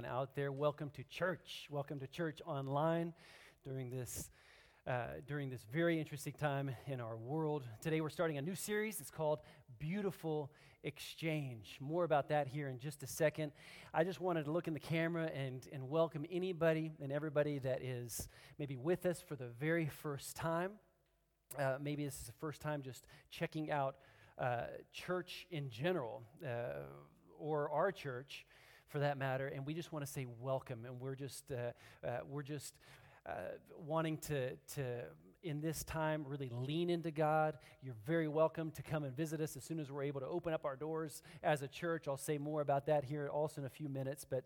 everyone out there. Welcome to church. Welcome to church online during this. Uh, during this very interesting time in our world. Today, we're starting a new series. It's called Beautiful Exchange. More about that here in just a second. I just wanted to look in the camera and, and welcome anybody and everybody that is maybe with us for the very first time. Uh, maybe this is the first time just checking out uh, church in general uh, or our church for that matter, and we just want to say welcome. And we're just, uh, uh, we're just uh, wanting to, to, in this time, really lean into God. You're very welcome to come and visit us as soon as we're able to open up our doors as a church. I'll say more about that here also in a few minutes, but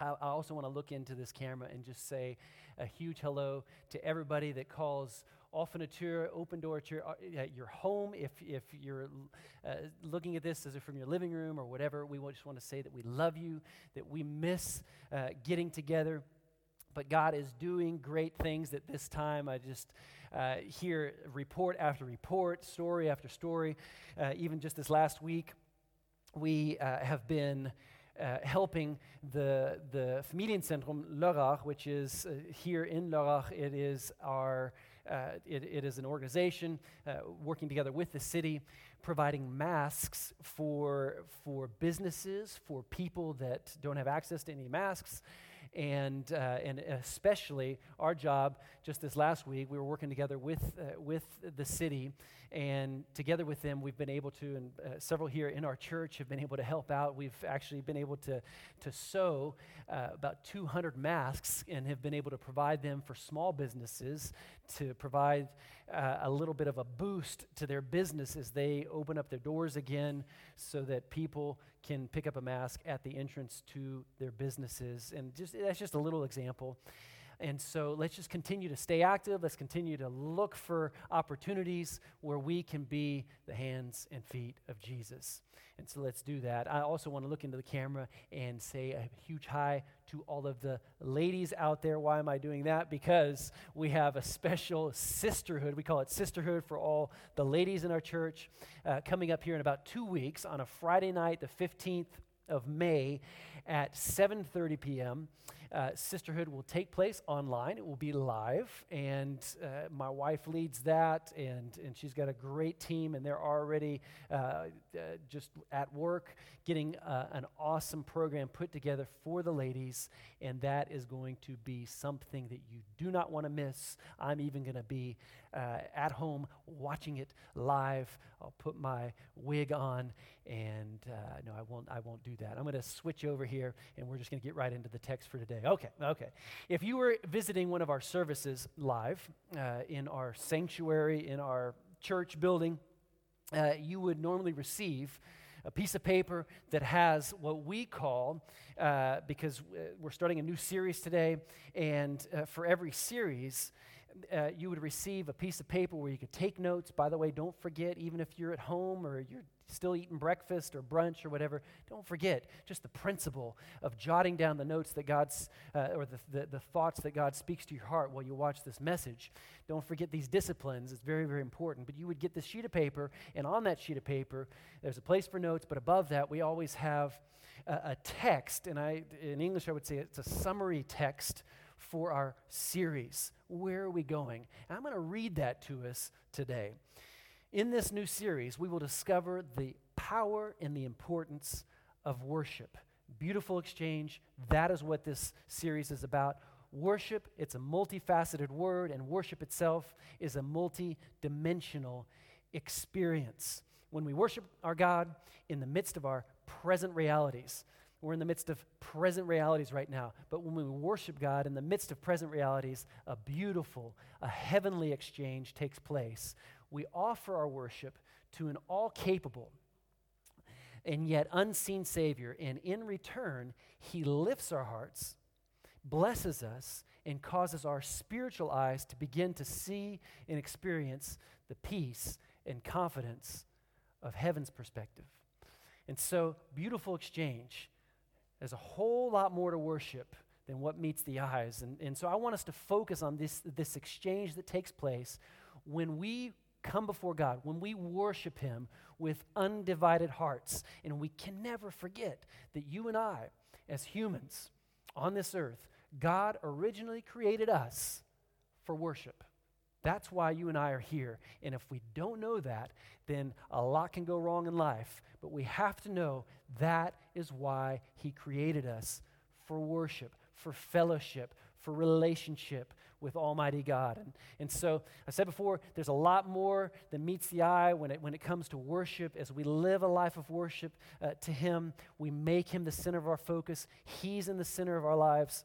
I, I also want to look into this camera and just say a huge hello to everybody that calls Offene Tür, Open Door to your, uh, your home. If, if you're uh, looking at this as if from your living room or whatever, we just want to say that we love you, that we miss uh, getting together. But God is doing great things at this time. I just uh, hear report after report, story after story. Uh, even just this last week, we uh, have been uh, helping the, the Familienzentrum Lörrach, which is uh, here in Lörrach. It is our it, it is an organization uh, working together with the city, providing masks for, for businesses, for people that don't have access to any masks. And, uh, and especially our job, just this last week, we were working together with, uh, with the city and together with them, we've been able to, and uh, several here in our church have been able to help out. We've actually been able to, to sew uh, about 200 masks and have been able to provide them for small businesses to provide uh, a little bit of a boost to their business as they open up their doors again so that people can pick up a mask at the entrance to their businesses. And just, that's just a little example. And so let's just continue to stay active. Let's continue to look for opportunities where we can be the hands and feet of Jesus. And so let's do that. I also want to look into the camera and say a huge hi to all of the ladies out there. Why am I doing that? Because we have a special sisterhood. We call it Sisterhood for all the ladies in our church uh, coming up here in about two weeks on a Friday night, the 15th of May at 7:30 p.m. Uh, sisterhood will take place online. It will be live, and uh, my wife leads that, and, and she's got a great team, and they're already uh, uh just at work getting an awesome program put together for the ladies, and that is going to be something that you do not want to miss. I'm even going to be at home watching it live. I'll put my wig on, and no, I won't. I won't do that. I'm going to switch over here, and we're just going to get right into the text for today Okay, okay. If you were visiting one of our services live uh, in our sanctuary, in our church building, uh, you would normally receive a piece of paper that has what we call, uh, because uh, we're starting a new series today, and uh, for every series, uh, you would receive a piece of paper where you could take notes. By the way, don't forget, even if you're at home or you're still eating breakfast or brunch or whatever, don't forget just the principle of jotting down the notes that God's, uh, or the, the, the, thoughts that God speaks to your heart while you watch this message. Don't forget these disciplines. It's very, very important. But you would get this sheet of paper, and on that sheet of paper, there's a place for notes, but above that, we always have a, a text. And I, in English, I would say it's a summary text for our series. Where are we going? And I'm going to read that to us today. In this new series, we will discover the power and the importance of worship. Beautiful exchange. That is what this series is about. Worship, it's a multifaceted word, and worship itself is a multi-dimensional experience. When we worship our God in the midst of our present realities, we're in the midst of present realities right now. But when we worship God in the midst of present realities, a beautiful, a heavenly exchange takes place we offer our worship to an all capable and yet unseen Savior. And in return, He lifts our hearts, blesses us, and causes our spiritual eyes to begin to see and experience the peace and confidence of heaven's perspective. And so, beautiful exchange. There's a whole lot more to worship than what meets the eyes. And, and so, I want us to focus on this, this exchange that takes place when we come before God, when we worship Him with undivided hearts, and we can never forget that you and I, as humans, on this earth, God originally created us for worship. That's why you and I are here. And if we don't know that, then a lot can go wrong in life. But we have to know that is why He created us for worship, for fellowship, for relationship with Almighty God. And, and so I said before, there's a lot more that meets the eye when it, when it comes to worship. As we live a life of worship uh, to Him, we make Him the center of our focus, He's in the center of our lives.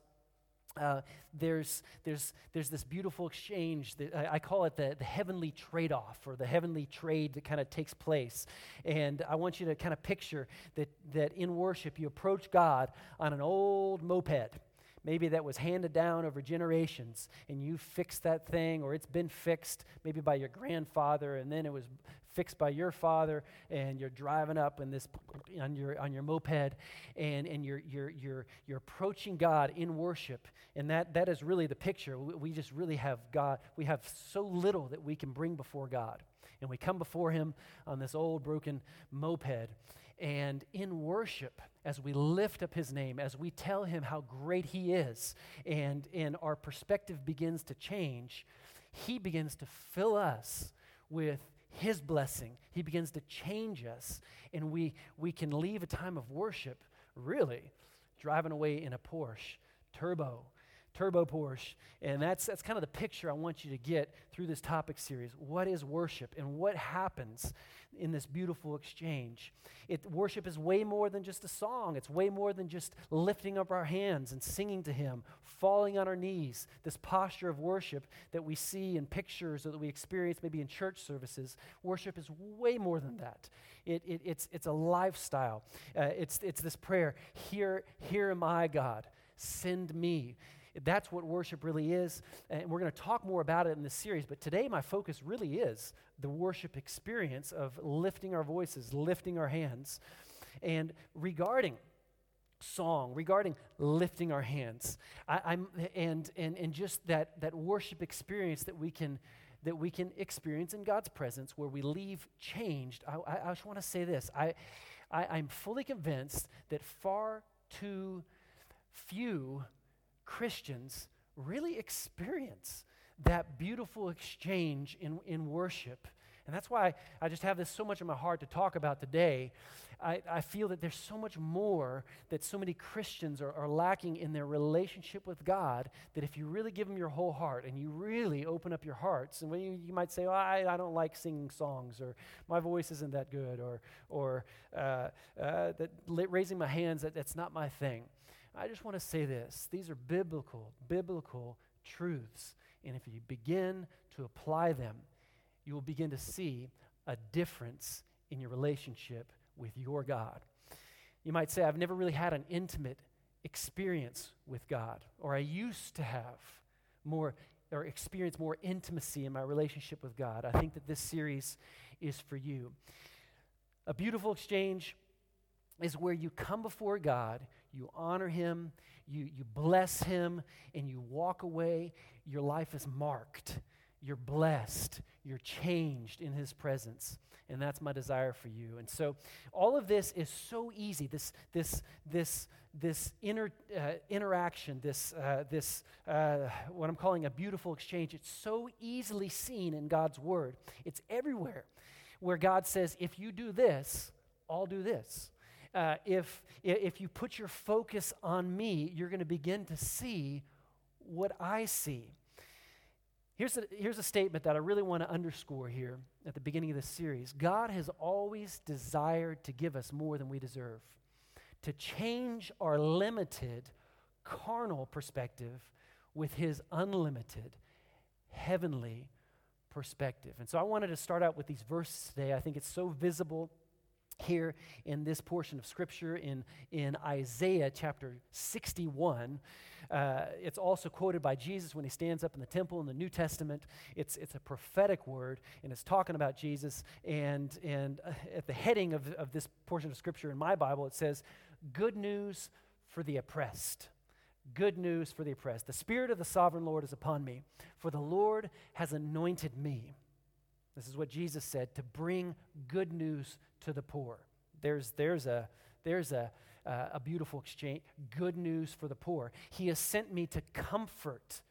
Uh, there's, there's, there's this beautiful exchange that I, I call it the, the heavenly trade off or the heavenly trade that kind of takes place. And I want you to kind of picture that, that in worship you approach God on an old moped maybe that was handed down over generations and you fixed that thing or it's been fixed maybe by your grandfather and then it was fixed by your father and you're driving up in this on your on your moped and and you're you're you're you're approaching God in worship. And that that is really the picture. We, just really have God we have so little that we can bring before God. And we come before him on this old broken moped. And in worship as we lift up his name as we tell him how great he is and and our perspective begins to change he begins to fill us with his blessing. He begins to change us, and we, we can leave a time of worship, really, driving away in a Porsche, turbo, turbo Porsche. And that's, that's kind of the picture I want you to get through this topic series. What is worship, and what happens in this beautiful exchange. It, worship is way more than just a song, it's way more than just lifting up our hands and singing to Him, falling on our knees. This posture of worship that we see in pictures or that we experience maybe in church services, worship is way more than that. It, it, it's, it's a lifestyle. Uh, it's, it's this prayer Here, here am I, God, send me. That's what worship really is. And we're going to talk more about it in this series. But today, my focus really is the worship experience of lifting our voices, lifting our hands. And regarding song, regarding lifting our hands, I, am and, and, and just that, that worship experience that we can that we can experience in God's presence where we leave changed. I, I, I just want to say this. I, I, I'm fully convinced that far too few Christians really experience that beautiful exchange in, in worship. And that's why I just have this so much in my heart to talk about today. I, I feel that there's so much more that so many Christians are, are lacking in their relationship with God that if you really give them your whole heart and you really open up your hearts, and when you, you might say, oh, I, I don't like singing songs, or my voice isn't that good, or, or uh, uh, that raising my hands, that, that's not my thing. I just want to say this these are biblical, biblical truths. And if you begin to apply them, you will begin to see a difference in your relationship with your God. You might say, I've never really had an intimate experience with God, or I used to have more or experience more intimacy in my relationship with God. I think that this series is for you. A beautiful exchange is where you come before God, you honor Him, you, you bless Him, and you walk away. Your life is marked. You're blessed. You're changed in His presence. And that's my desire for you. And so, all of this is so easy. This, this, this, this inter, uh, interaction, this, uh, this uh, what I'm calling a beautiful exchange, it's so easily seen in God's Word. It's everywhere where God says, if you do this, I'll do this uh, if, if you put your focus on me, you're going to begin to see what I see. Here's a, here's a statement that I really want to underscore here at the beginning of this series God has always desired to give us more than we deserve, to change our limited, carnal perspective with his unlimited, heavenly perspective. And so I wanted to start out with these verses today. I think it's so visible here in this portion of scripture in, in Isaiah chapter 61. Uh, it's also quoted by Jesus when he stands up in the temple in the New Testament. It's, it's a prophetic word, and it's talking about Jesus. And, and uh, at the heading of, of this portion of scripture in my Bible, it says, Good news for the oppressed. Good news for the oppressed. The Spirit of the sovereign Lord is upon me, for the Lord has anointed me. This is what Jesus said to bring good news to the poor. There's, there's, a, there's a, uh, a beautiful exchange, good news for the poor. He has sent me to comfort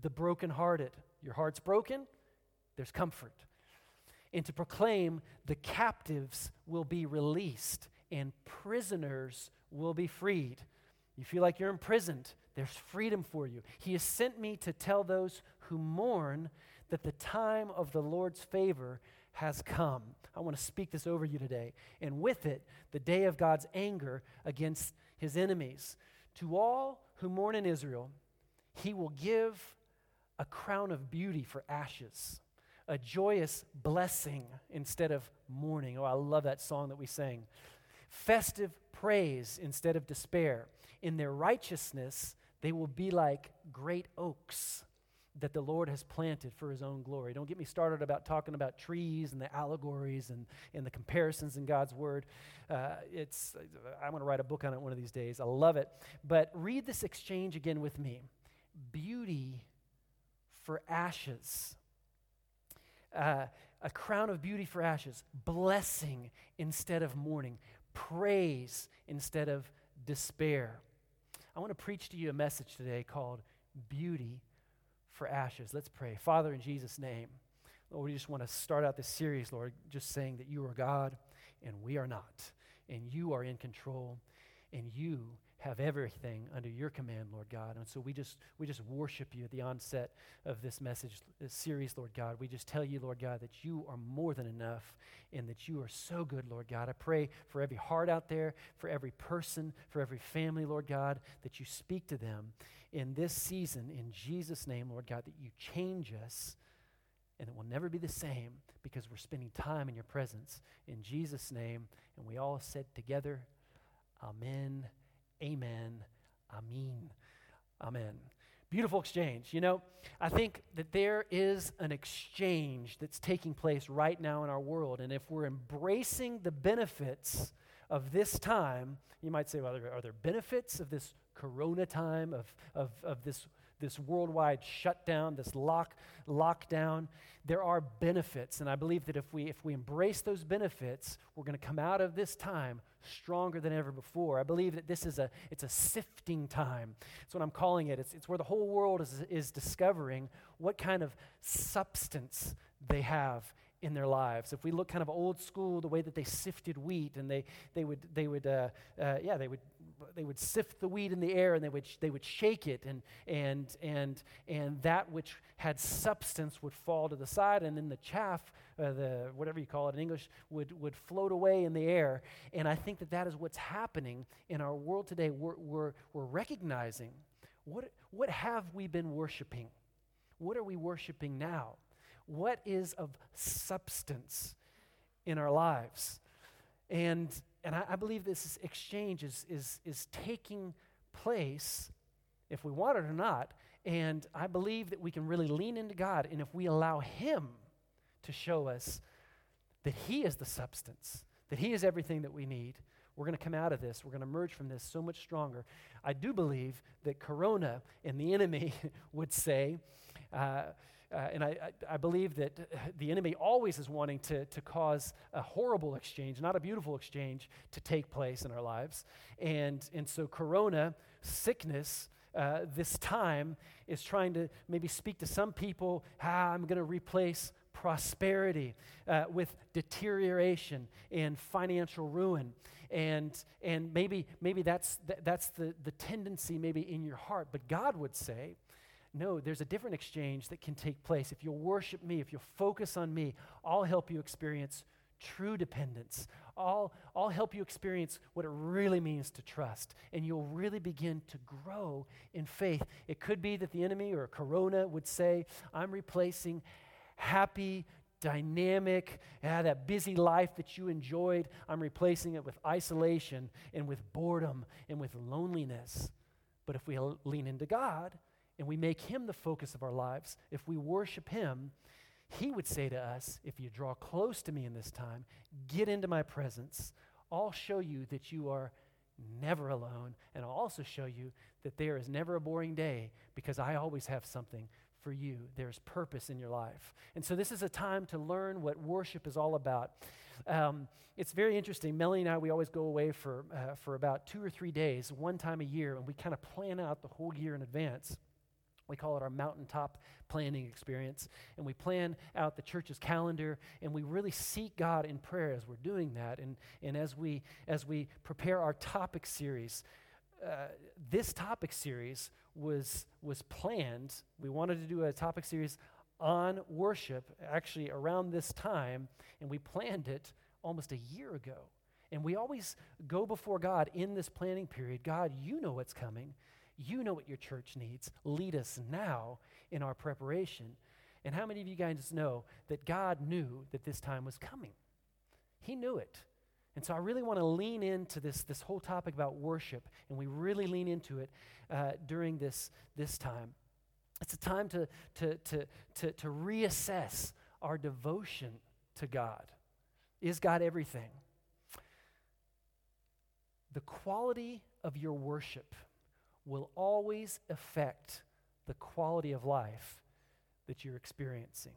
the brokenhearted. Your heart's broken, there's comfort. And to proclaim the captives will be released and prisoners will be freed. You feel like you're imprisoned, there's freedom for you. He has sent me to tell those who mourn that the time of the Lord's favor has come. I want to speak this over you today. And with it, the day of God's anger against his enemies. To all who mourn in Israel, he will give a crown of beauty for ashes, a joyous blessing instead of mourning. Oh, I love that song that we sang. Festive praise instead of despair. In their righteousness, they will be like great oaks that the Lord has planted for his own glory. Don't get me started about talking about trees and the allegories and, and the comparisons in God's word. Uh, it's, I'm going to write a book on it one of these days. I love it. But read this exchange again with me beauty for ashes. Uh, a crown of beauty for ashes, blessing instead of mourning, praise instead of despair. I want to preach to you a message today called Beauty for Ashes. Let's pray. Father, in Jesus' name, Lord, we just want to start out this series, Lord, just saying that you are God and we are not, and you are in control, and you have everything under your command, Lord God. And so we just we just worship you at the onset of this message this series, Lord God. We just tell you, Lord God, that you are more than enough and that you are so good, Lord God. I pray for every heart out there, for every person, for every family, Lord God, that you speak to them in this season in Jesus name, Lord God, that you change us and it will never be the same because we're spending time in your presence. In Jesus' name, and we all said together, Amen Amen. Amen. Amen. Beautiful exchange. You know, I think that there is an exchange that's taking place right now in our world. And if we're embracing the benefits of this time, you might say, well, are there benefits of this corona time, of, of, of this this worldwide shutdown, this lock, lockdown, there are benefits. And I believe that if we, if we embrace those benefits, we're going to come out of this time stronger than ever before. I believe that this is a, it's a sifting time. That's what I'm calling it. It's, it's where the whole world is, is discovering what kind of substance they have in their lives. If we look kind of old school, the way that they sifted wheat and they, they would, they would uh, uh, yeah, they would they would sift the wheat in the air and they would, they would shake it and, and, and, and that which had substance would fall to the side and then the chaff, uh, the, whatever you call it in English, would, would float away in the air. And I think that that is what's happening in our world today. We're, we're, we're recognizing what, what have we been worshiping? What are we worshiping now? What is of substance in our lives? And and I, I believe this exchange is, is, is taking place, if we want it or not. And I believe that we can really lean into God. And if we allow Him to show us that He is the substance, that He is everything that we need, we're going to come out of this. We're going to emerge from this so much stronger. I do believe that Corona and the enemy would say, uh, uh, and I, I, believe that the enemy always is wanting to, to cause a horrible exchange, not a beautiful exchange, to take place in our lives. And, and so, corona, sickness, uh, this time is trying to maybe speak to some people ah, I'm going to replace prosperity uh, with deterioration and financial ruin. And, and maybe, maybe that's, th- that's the, the tendency, maybe in your heart. But God would say, no, there's a different exchange that can take place. If you'll worship me, if you'll focus on me, I'll help you experience true dependence. I'll, I'll help you experience what it really means to trust. And you'll really begin to grow in faith. It could be that the enemy or Corona would say, I'm replacing happy, dynamic, yeah, that busy life that you enjoyed. I'm replacing it with isolation and with boredom and with loneliness. But if we lean into God, and we make Him the focus of our lives, if we worship Him, He would say to us, If you draw close to me in this time, get into my presence, I'll show you that you are never alone, and I'll also show you that there is never a boring day because I always have something for you. There's purpose in your life. And so, this is a time to learn what worship is all about. Um, it's very interesting. Melanie and I, we always go away for, uh, for about two or three days, one time a year, and we kind of plan out the whole year in advance. We call it our mountaintop planning experience. And we plan out the church's calendar and we really seek God in prayer as we're doing that. And, and as, we, as we prepare our topic series, uh, this topic series was, was planned. We wanted to do a topic series on worship actually around this time, and we planned it almost a year ago. And we always go before God in this planning period God, you know what's coming. You know what your church needs. Lead us now in our preparation. And how many of you guys know that God knew that this time was coming? He knew it. And so I really want to lean into this, this whole topic about worship, and we really lean into it uh, during this, this time. It's a time to, to, to, to, to reassess our devotion to God. Is God everything? The quality of your worship will always affect the quality of life that you're experiencing.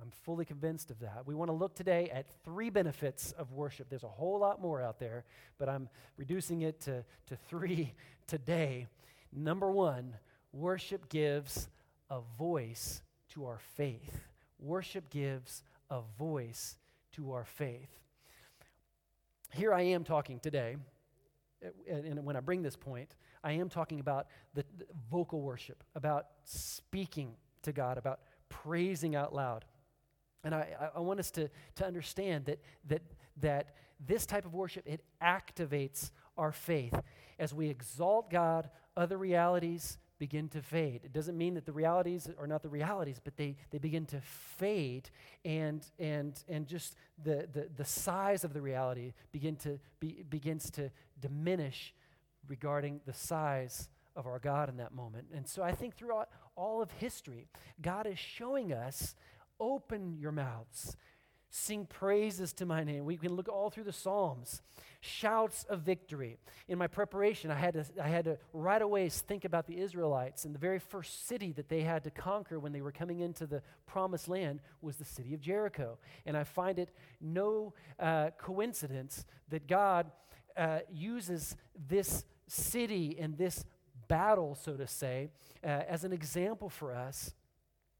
I'm fully convinced of that. We want to look today at three benefits of worship. There's a whole lot more out there, but I'm reducing it to, to three today. Number one, worship gives a voice to our faith. Worship gives a voice to our faith. Here I am talking today, and when I bring this point, I am talking about the, the vocal worship, about speaking to God, about praising out loud. And I, I want us to, to understand that, that, that this type of worship, it activates our faith. As we exalt God, other realities begin to fade. It doesn't mean that the realities are not the realities, but they, they begin to fade and, and, and just the, the, the size of the reality begin to be, begins to diminish regarding the size of our God in that moment. And so I think throughout all of history, God is showing us open your mouths, sing praises to my name. We can look all through the Psalms, shouts of victory. In my preparation, I had to, I had to right away think about the Israelites, and the very first city that they had to conquer when they were coming into the promised land was the city of Jericho. And I find it no uh, coincidence that God uh, uses this city and this battle, so to say, uh, as an example for us.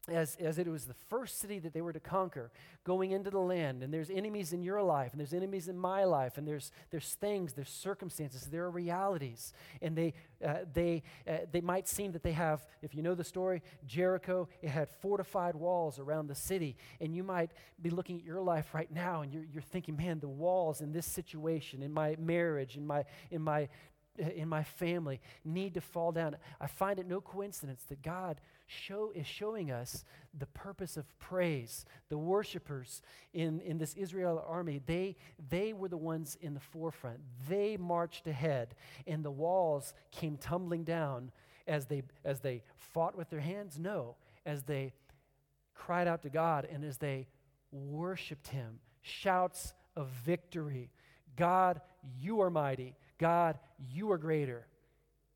As, as it was the first city that they were to conquer going into the land and there's enemies in your life and there's enemies in my life and there's, there's things there's circumstances there are realities and they, uh, they, uh, they might seem that they have if you know the story jericho it had fortified walls around the city and you might be looking at your life right now and you're, you're thinking man the walls in this situation in my marriage in my, in my in my family need to fall down. I find it no coincidence that God show, is showing us the purpose of praise. The worshipers in, in this Israel army, they, they were the ones in the forefront. They marched ahead, and the walls came tumbling down as they, as they fought with their hands? No, as they cried out to God and as they worshiped Him. Shouts of victory. God, you are mighty. God, you are greater.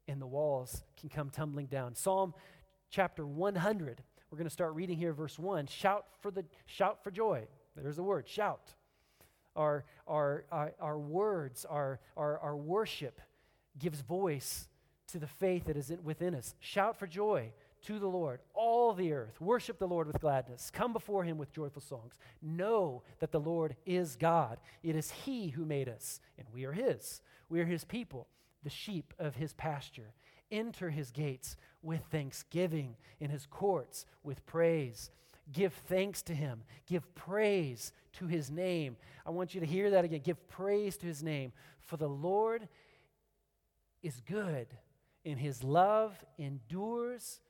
And the walls can come tumbling down. Psalm chapter 100. We're going to start reading here, verse 1. Shout for, the, shout for joy. There's a word, shout. Our, our, our, our words, our, our, our worship gives voice to the faith that is in, within us. Shout for joy to the Lord, all the earth. Worship the Lord with gladness. Come before him with joyful songs. Know that the Lord is God. It is he who made us, and we are his. We are his people, the sheep of his pasture. Enter his gates with thanksgiving, in his courts with praise. Give thanks to him. Give praise to his name. I want you to hear that again. Give praise to his name. For the Lord is good, and his love endures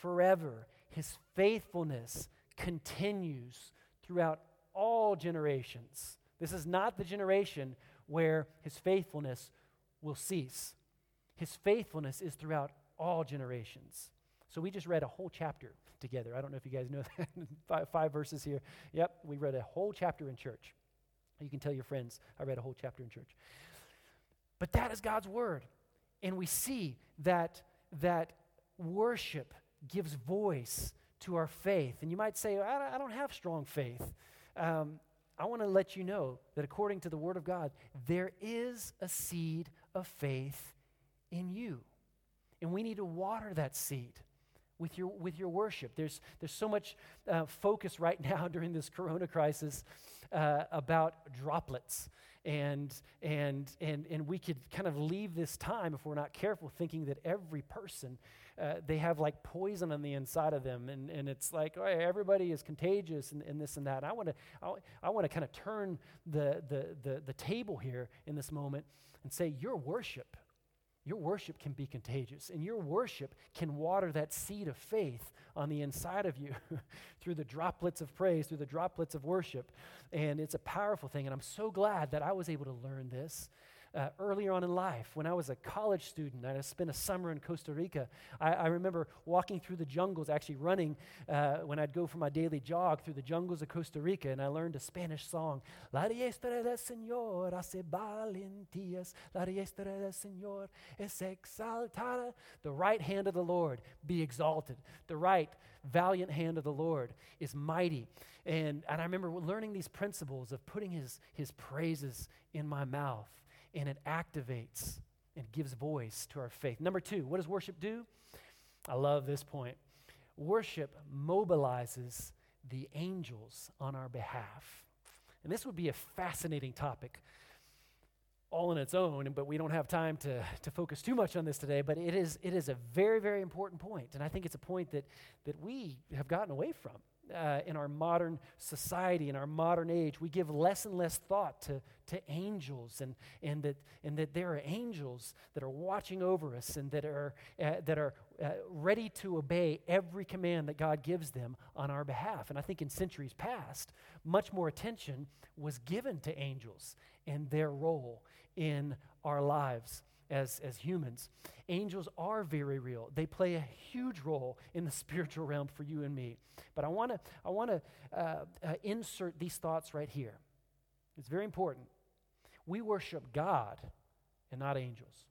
forever. His faithfulness continues throughout all generations. This is not the generation where his faithfulness will cease. His faithfulness is throughout all generations. So we just read a whole chapter together. I don't know if you guys know that. five, five verses here. Yep, we read a whole chapter in church. You can tell your friends, I read a whole chapter in church. But that is God's word. And we see that, that worship gives voice to our faith. And you might say, I don't have strong faith. Um, I want to let you know that according to the Word of God, there is a seed of faith in you. And we need to water that seed with your, with your worship. There's, there's so much uh, focus right now during this corona crisis uh, about droplets. And, and, and, and we could kind of leave this time, if we're not careful, thinking that every person uh, they have like poison on the inside of them, and, and it's like oh, everybody is contagious and, and this and that. And I want to I, I want to kind of turn the, the, the, the table here in this moment and say your worship, your worship can be contagious, and your worship can water that seed of faith on the inside of you through the droplets of praise, through the droplets of worship. And it's a powerful thing. And I'm so glad that I was able to learn this uh, earlier on in life, when I was a college student and I spent a summer in Costa Rica, I, I remember walking through the jungles, actually running uh, when I'd go for my daily jog through the jungles of Costa Rica, and I learned a Spanish song. La diestra del Señor hace valentías, la diestra del Señor es exaltada. The right hand of the Lord be exalted. The right valiant hand of the Lord is mighty. And, and I remember learning these principles of putting his, his praises in my mouth and it activates and gives voice to our faith. Number two, what does worship do? I love this point. Worship mobilizes the angels on our behalf. And this would be a fascinating topic all on its own, but we don't have time to, to focus too much on this today. But it is, it is a very, very important point, And I think it's a point that, that we have gotten away from uh, in our modern society, in our modern age. We give less and less thought to, to angels and, and, that, and that there are angels that are watching over us and that are, uh, that are uh, ready to obey every command that God gives them on our behalf. And I think in centuries past, much more attention was given to angels and their role in our lives as, as humans. Angels are very real. They play a huge role in the spiritual realm for you and me. But I want to I wanna, uh, uh, insert these thoughts right here. It's very important. We worship God and not angels.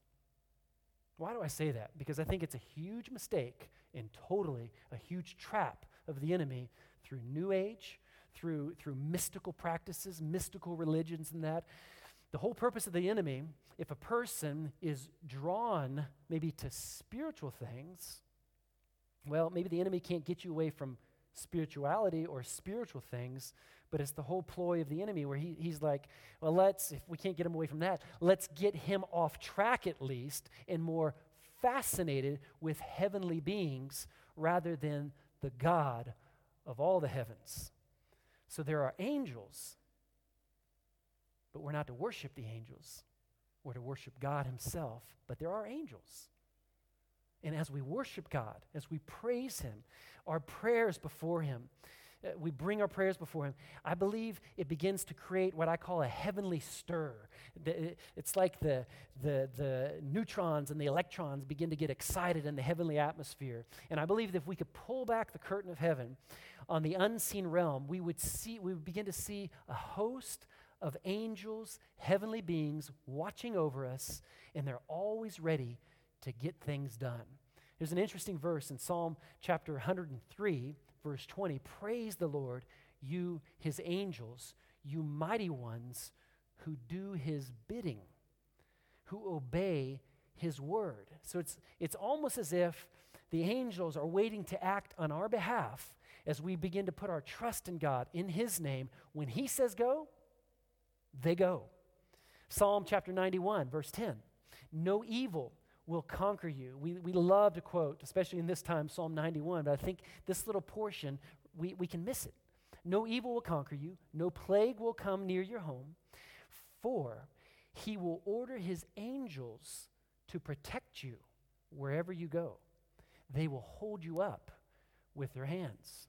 Why do I say that? Because I think it's a huge mistake and totally a huge trap of the enemy through New Age, through, through mystical practices, mystical religions, and that. The whole purpose of the enemy, if a person is drawn maybe to spiritual things, well, maybe the enemy can't get you away from spirituality or spiritual things, but it's the whole ploy of the enemy where he, he's like, well, let's, if we can't get him away from that, let's get him off track at least and more fascinated with heavenly beings rather than the God of all the heavens. So there are angels but we're not to worship the angels. We're to worship God Himself. But there are angels. And as we worship God, as we praise Him, our prayers before Him, uh, we bring our prayers before Him, I believe it begins to create what I call a heavenly stir. It's like the, the, the neutrons and the electrons begin to get excited in the heavenly atmosphere. And I believe that if we could pull back the curtain of heaven on the unseen realm, we would, see, we would begin to see a host of angels, heavenly beings watching over us, and they're always ready to get things done. There's an interesting verse in Psalm chapter 103, verse 20. Praise the Lord, you, his angels, you mighty ones who do his bidding, who obey his word. So it's, it's almost as if the angels are waiting to act on our behalf as we begin to put our trust in God, in his name. When he says go, they go. Psalm chapter 91, verse 10 No evil will conquer you. We, we love to quote, especially in this time, Psalm 91, but I think this little portion, we, we can miss it. No evil will conquer you, no plague will come near your home, for he will order his angels to protect you wherever you go. They will hold you up with their hands.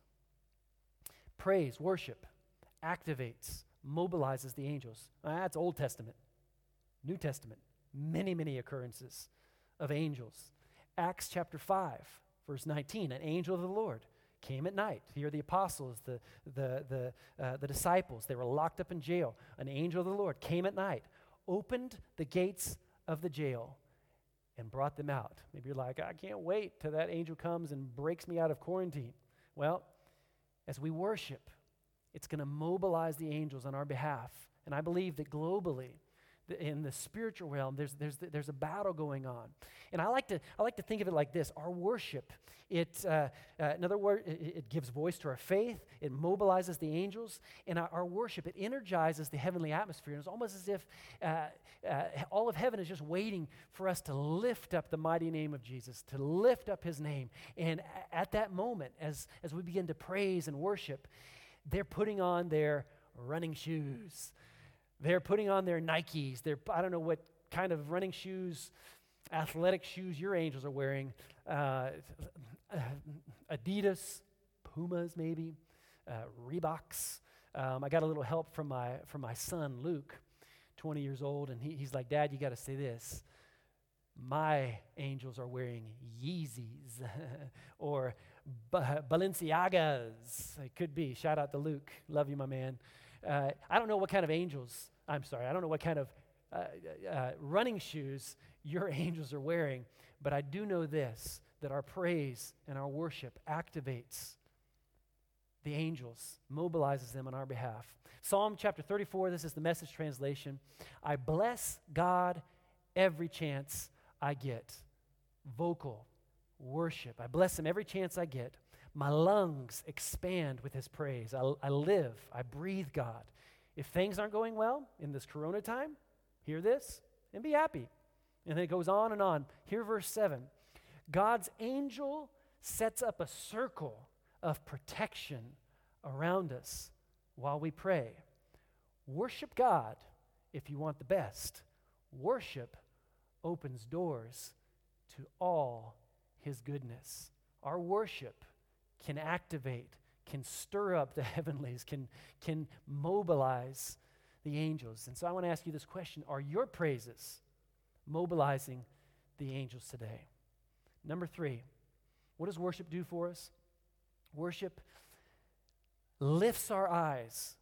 Praise, worship activates mobilizes the angels. That's Old Testament. New Testament, many, many occurrences of angels. Acts chapter 5, verse 19, an angel of the Lord came at night. Here the apostles, the, the, the, uh, the disciples, they were locked up in jail. An angel of the Lord came at night, opened the gates of the jail, and brought them out. Maybe you're like, I can't wait till that angel comes and breaks me out of quarantine. Well, as we worship, It's going to mobilize the angels on our behalf. And I believe that globally, in the spiritual realm, there's, there's, there's a battle going on. And I like to, I like to think of it like this our worship, it, uh, uh, in other words, it, it, gives voice to our faith, it mobilizes the angels, and our, our, worship, it energizes the heavenly atmosphere. And it's almost as if uh, uh, all of heaven is just waiting for us to lift up the mighty name of Jesus, to lift up his name. And at that moment, as, as we begin to praise and worship, they're putting on their running shoes they're putting on their Nikes. They're, I don't know what kind of running shoes, athletic shoes your angels are wearing. Uh, Adidas, Pumas, maybe, uh, Reeboks. Um, I got a little help from my, from my son, Luke, 20 years old, and he, he's like, Dad, you got to say this. My angels are wearing Yeezys or Balenciagas. It could be. Shout out to Luke. Love you, my man. Uh, I don't know what kind of angels, I'm sorry, I don't know what kind of uh, uh, running shoes your angels are wearing, but I do know this that our praise and our worship activates the angels, mobilizes them on our behalf. Psalm chapter 34, this is the message translation. I bless God every chance I get. Vocal worship. I bless Him every chance I get. My lungs expand with his praise. I, I live, I breathe God. If things aren't going well in this corona time, hear this and be happy. And then it goes on and on. Hear verse 7 God's angel sets up a circle of protection around us while we pray. Worship God if you want the best. Worship opens doors to all his goodness. Our worship can activate, can stir up the heavenlies, can, can mobilize the angels. And so I want to ask you this question Are your praises mobilizing the angels today? Number three, what does worship do for us? Worship lifts our eyes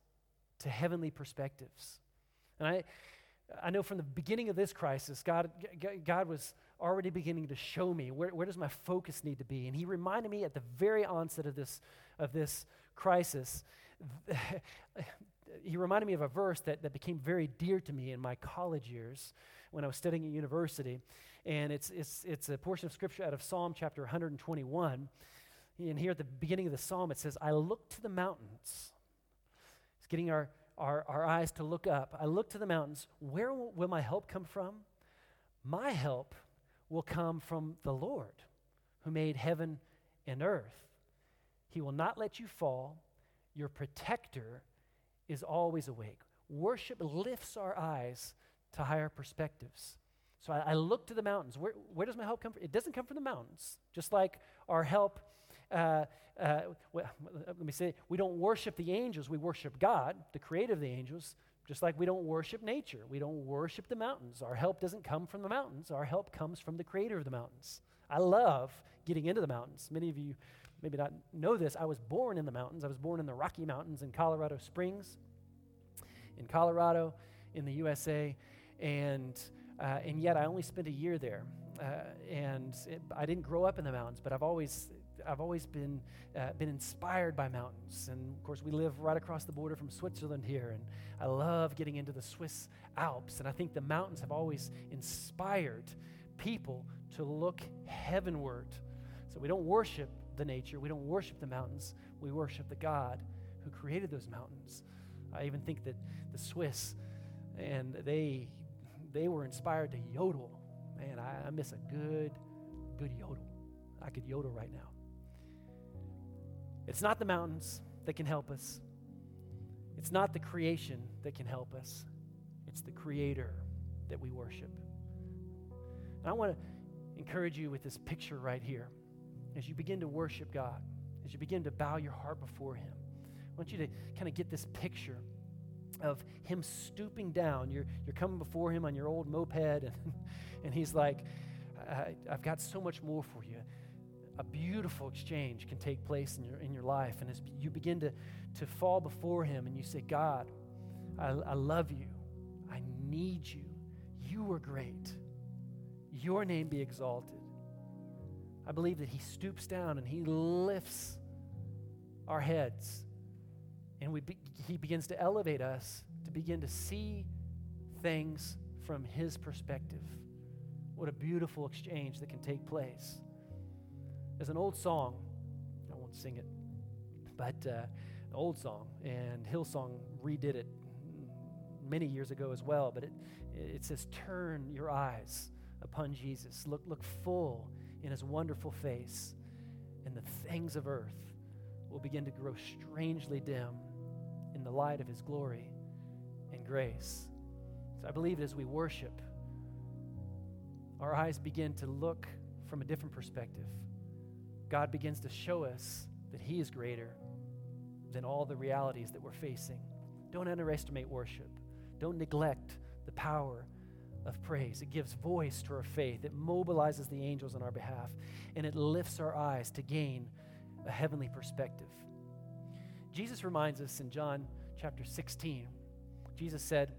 to heavenly perspectives. And I, I know from the beginning of this crisis, God, God was already beginning to show me where, where does my focus need to be. And he reminded me at the very onset of this, of this crisis, he reminded me of a verse that, that became very dear to me in my college years when I was studying at university. And it's, it's, it's a portion of scripture out of Psalm chapter 121. And here at the beginning of the psalm, it says, I look to the mountains. It's getting our, our, our eyes to look up. I look to the mountains. Where will, will my help come from? My help will come from the Lord who made heaven and earth. He will not let you fall. Your protector is always awake. Worship lifts our eyes to higher perspectives. So I, I, look to the mountains. Where, where does my help come from? It doesn't come from the mountains. Just like our help, uh, uh, well, let me say, we don't worship the angels, we worship God, the creator of the angels. Just like we don't worship nature, we don't worship the mountains. Our help doesn't come from the mountains, our help comes from the creator of the mountains. I love getting into the mountains. Many of you maybe not know this. I was born in the mountains. I was born in the Rocky Mountains in Colorado Springs, in Colorado, in the USA, and uh, and yet I only spent a year there. Uh, and it, I didn't grow up in the mountains, but I've always I've always been, uh, been inspired by mountains. And of course, we live right across the border from Switzerland here. And I love getting into the Swiss Alps. And I think the mountains have always inspired people to look heavenward. So we don't worship the nature, we don't worship the mountains, we worship the God who created those mountains. I even think that the Swiss, and they, they were inspired to yodel. Man, I, I miss a good, good yodel. I could yodel right now. It's not the mountains that can help us, it's not the creation that can help us, it's the Creator that we worship. And I want to encourage you with this picture right here. As you begin to worship God, as you begin to bow your heart before Him, I want you to kind of get this picture of Him stooping down. You're, you're coming before Him on your old moped, and, and He's like, I've got so much more for you a beautiful exchange can take place in your, in your life. And as you begin to, to fall before Him and you say, God, I, I love you. I need you. You are great. Your name be exalted. I believe that He stoops down and He lifts our heads And we be, he begins to elevate us to begin to see things from his perspective. What a beautiful exchange that can take place. There's an old song, I won't sing it, but uh, an old song, and Hillsong redid it many years ago as well. But it, it says, Turn your eyes upon Jesus. Look, look full in his wonderful face, and the things of earth will begin to grow strangely dim in the light of his glory and grace. So I believe that as we worship, our eyes begin to look from a different perspective. God begins to show us that he is greater than all the realities that we're facing. Don't underestimate worship. Don't neglect the power of praise. It gives voice to our faith, it mobilizes the angels on our behalf, and it lifts our eyes to gain a heavenly perspective. Jesus reminds us in John chapter 16, Jesus said,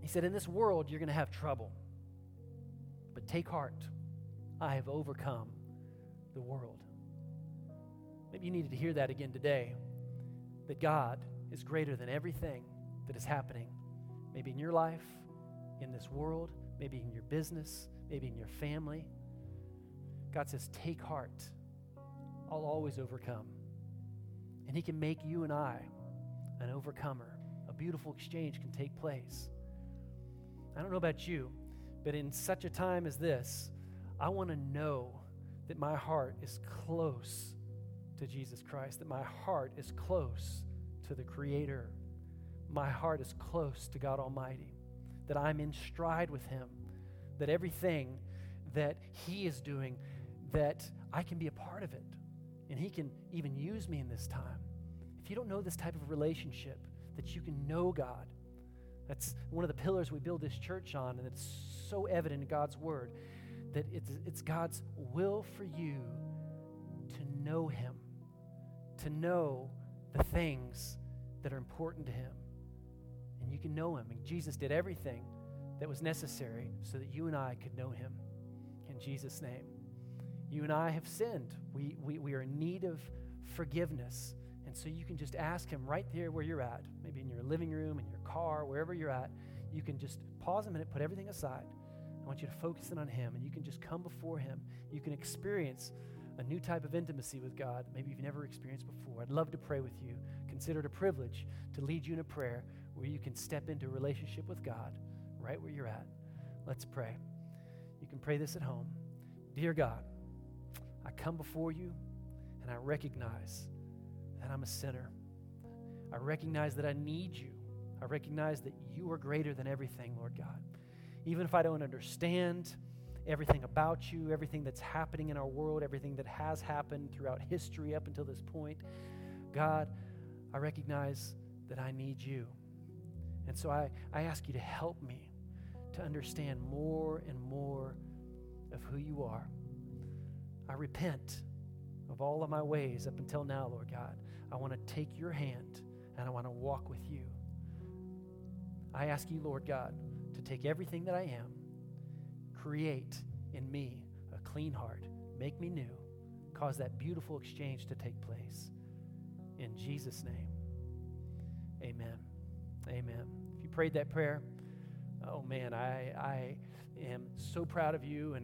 He said, In this world you're going to have trouble, but take heart. I have overcome the world. Maybe you needed to hear that again today that God is greater than everything that is happening, maybe in your life, in this world, maybe in your business, maybe in your family. God says, Take heart. I'll always overcome. And He can make you and I an overcomer. A beautiful exchange can take place. I don't know about you, but in such a time as this, I want to know that my heart is close to Jesus Christ, that my heart is close to the Creator. My heart is close to God Almighty, that I'm in stride with Him, that everything that He is doing, that I can be a part of it, and He can even use me in this time. If you don't know this type of relationship, that you can know God, that's one of the pillars we build this church on, and it's so evident in God's Word that it's, it's God's will for you to know Him to know the things that are important to Him. And you can know Him. And Jesus did everything that was necessary so that you and I could know Him. In Jesus' name. You and I have sinned. We, we, we are in need of forgiveness. And so you can just ask Him right there where you're at, maybe in your living room, in your car, wherever you're at. You can just pause a minute, put everything aside. I want you to focus in on Him, and you can just come before Him. You can experience a new type of intimacy with God maybe you've never experienced before. I'd love to pray with you. Consider it a privilege to lead you in a prayer where you can step into a relationship with God right where you're at. Let's pray. You can pray this at home. Dear God, I come before you and I recognize that I'm a sinner. I recognize that I need you. I recognize that you are greater than everything, Lord God. Even if I don't understand, everything about you, everything that's happening in our world, everything that has happened throughout history up until this point. God, I recognize that I need you. And so I, I ask you to help me to understand more and more of who you are. I repent of all of my ways up until now, Lord God. I want to take your hand and I want to walk with you. I ask you, Lord God, take everything that I am create in me a clean heart. Make me new. Cause that beautiful exchange to take place. In Jesus' name, amen. Amen. If you prayed that prayer, oh man, I, I am so proud of you. And